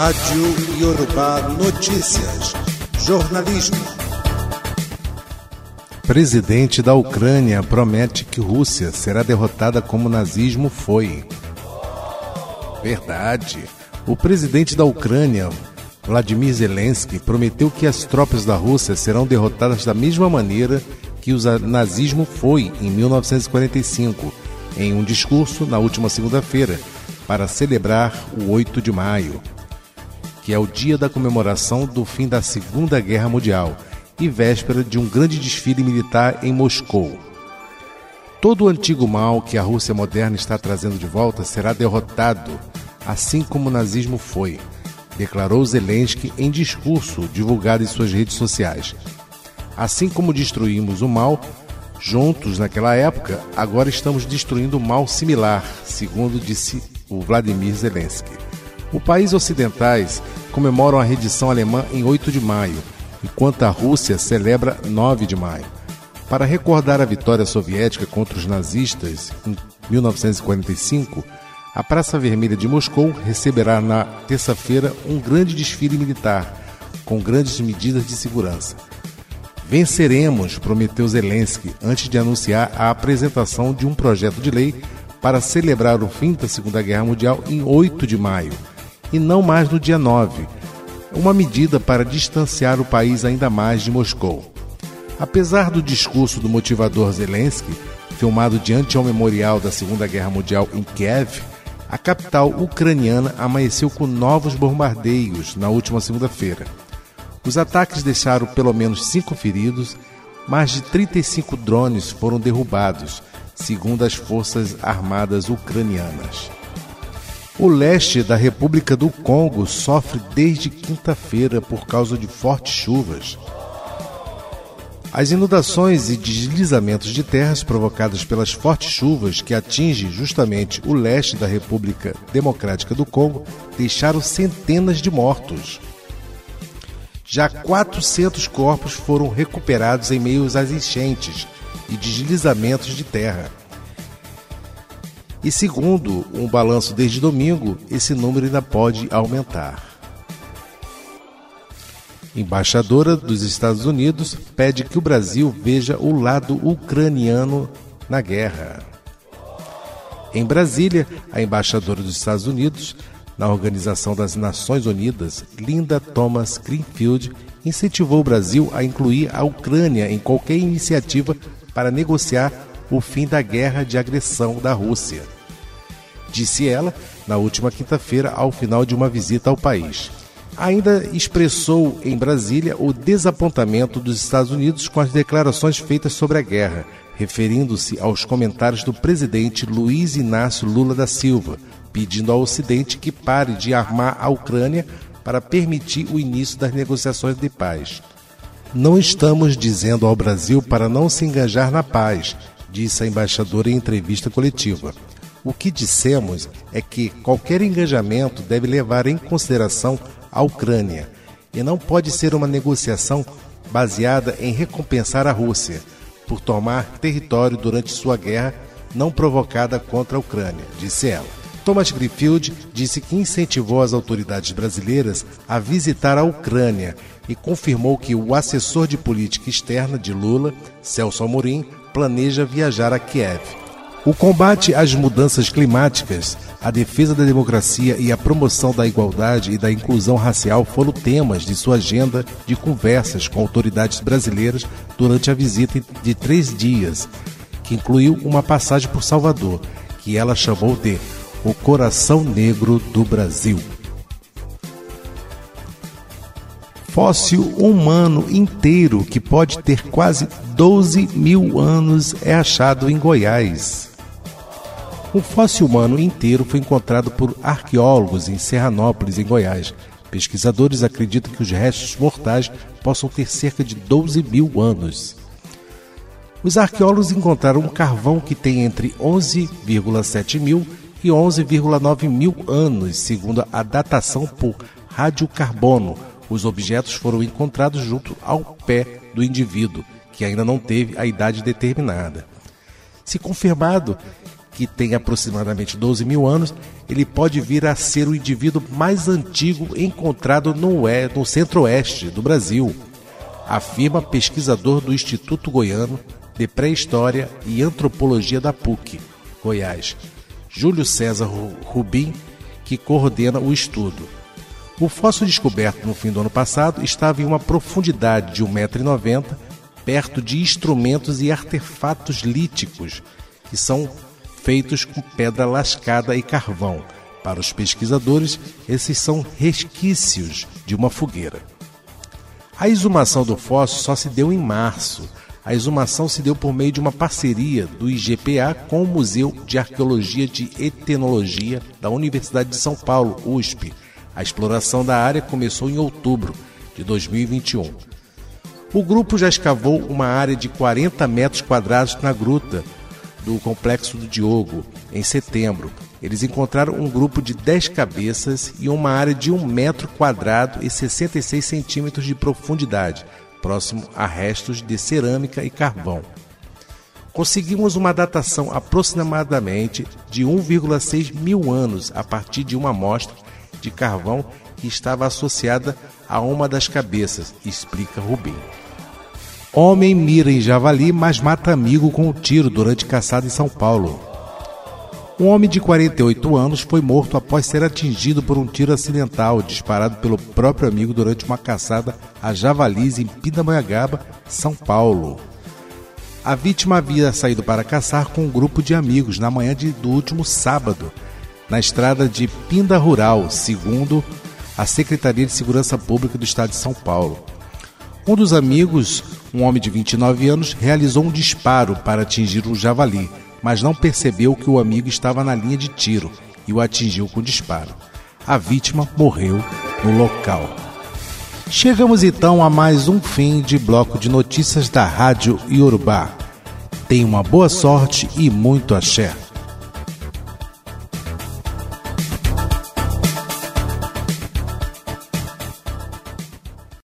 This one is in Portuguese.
Rádio Yorubá Notícias. Jornalismo. Presidente da Ucrânia promete que Rússia será derrotada como o nazismo foi. Verdade. O presidente da Ucrânia, Vladimir Zelensky, prometeu que as tropas da Rússia serão derrotadas da mesma maneira que o nazismo foi em 1945, em um discurso na última segunda-feira, para celebrar o 8 de maio, que é o dia da comemoração do fim da Segunda Guerra Mundial e véspera de um grande desfile militar em Moscou. Todo o antigo mal que a Rússia moderna está trazendo de volta será derrotado, assim como o nazismo foi, declarou Zelensky em discurso divulgado em suas redes sociais. Assim como destruímos o mal juntos naquela época, agora estamos destruindo o mal similar, segundo disse o Vladimir Zelensky. Os países ocidentais comemoram a redição alemã em 8 de maio, enquanto a Rússia celebra 9 de maio. Para recordar a vitória soviética contra os nazistas em 1945, a Praça Vermelha de Moscou receberá na terça-feira um grande desfile militar, com grandes medidas de segurança. Venceremos, prometeu Zelensky antes de anunciar a apresentação de um projeto de lei para celebrar o fim da Segunda Guerra Mundial em 8 de maio, e não mais no dia 9, uma medida para distanciar o país ainda mais de Moscou. Apesar do discurso do motivador Zelensky, filmado diante ao memorial da Segunda Guerra Mundial em Kiev, a capital ucraniana amanheceu com novos bombardeios na última segunda-feira. Os ataques deixaram pelo menos cinco feridos, mais de 35 drones foram derrubados, segundo as Forças Armadas Ucranianas. O leste da República do Congo sofre desde quinta-feira por causa de fortes chuvas. As inundações e deslizamentos de terras provocadas pelas fortes chuvas que atingem justamente o leste da República Democrática do Congo deixaram centenas de mortos. Já 400 corpos foram recuperados em meio às enchentes e deslizamentos de terra. E segundo um balanço desde domingo, esse número ainda pode aumentar. Embaixadora dos Estados Unidos pede que o Brasil veja o lado ucraniano na guerra. Em Brasília, a embaixadora dos Estados Unidos na Organização das Nações Unidas, Linda Thomas Greenfield incentivou o Brasil a incluir a Ucrânia em qualquer iniciativa para negociar o fim da guerra de agressão da Rússia. Disse ela na última quinta-feira, ao final de uma visita ao país. Ainda expressou em Brasília o desapontamento dos Estados Unidos com as declarações feitas sobre a guerra, referindo-se aos comentários do presidente Luiz Inácio Lula da Silva, pedindo ao Ocidente que pare de armar a Ucrânia para permitir o início das negociações de paz. Não estamos dizendo ao Brasil para não se engajar na paz, disse a embaixadora em entrevista coletiva. O que dissemos é que qualquer engajamento deve levar em consideração a Ucrânia e não pode ser uma negociação baseada em recompensar a Rússia por tomar território durante sua guerra não provocada contra a Ucrânia, disse ela. Thomas Greenfield disse que incentivou as autoridades brasileiras a visitar a Ucrânia e confirmou que o assessor de política externa de Lula, Celso Amorim, planeja viajar a Kiev. O combate às mudanças climáticas, a defesa da democracia e a promoção da igualdade e da inclusão racial foram temas de sua agenda de conversas com autoridades brasileiras durante a visita de três dias, que incluiu uma passagem por Salvador, que ela chamou de o coração negro do Brasil. Fóssil humano inteiro que pode ter quase 12 mil anos é achado em Goiás. Um fóssil humano inteiro foi encontrado por arqueólogos em Serranópolis, em Goiás. Pesquisadores acreditam que os restos mortais possam ter cerca de 12 mil anos. Os arqueólogos encontraram um carvão que tem entre 11,7 mil e 11,9 mil anos, segundo a datação por radiocarbono. Os objetos foram encontrados junto ao pé do indivíduo, que ainda não teve a idade determinada. Se confirmado que tem aproximadamente 12 mil anos, ele pode vir a ser o indivíduo mais antigo encontrado no, no centro-oeste do Brasil, afirma pesquisador do Instituto Goiano de Pré-História e Antropologia da PUC, Goiás, Júlio César Rubim, que coordena o estudo. O fóssil descoberto no fim do ano passado estava em uma profundidade de 1,90m, perto de instrumentos e artefatos líticos, que são feitos com pedra lascada e carvão. Para os pesquisadores, esses são resquícios de uma fogueira. A exumação do fóssil só se deu em março. A exumação se deu por meio de uma parceria do IGPA com o Museu de Arqueologia de Etnologia da Universidade de São Paulo, USP. A exploração da área começou em outubro de 2021. O grupo já escavou uma área de 40 metros quadrados na gruta, do Complexo do Diogo, em setembro. Eles encontraram um grupo de 10 cabeças e uma área de 1 metro quadrado e 66 centímetros de profundidade, próximo a restos de cerâmica e carvão. Conseguimos uma datação aproximadamente de 1,6 mil anos a partir de uma amostra de carvão que estava associada a uma das cabeças, explica Rubim. Homem mira em javali, mas mata amigo com um tiro durante caçada em São Paulo. Um homem de 48 anos foi morto após ser atingido por um tiro acidental disparado pelo próprio amigo durante uma caçada a javalis em Pindamonhangaba, São Paulo. A vítima havia saído para caçar com um grupo de amigos na manhã de, do último sábado, na estrada de Pinda Rural, segundo a Secretaria de Segurança Pública do Estado de São Paulo. Um dos amigos, um homem de 29 anos, realizou um disparo para atingir o javali, mas não percebeu que o amigo estava na linha de tiro e o atingiu com o disparo. A vítima morreu no local. Chegamos então a mais um fim de bloco de notícias da Rádio Iorubá. Tenha uma boa sorte e muito axé.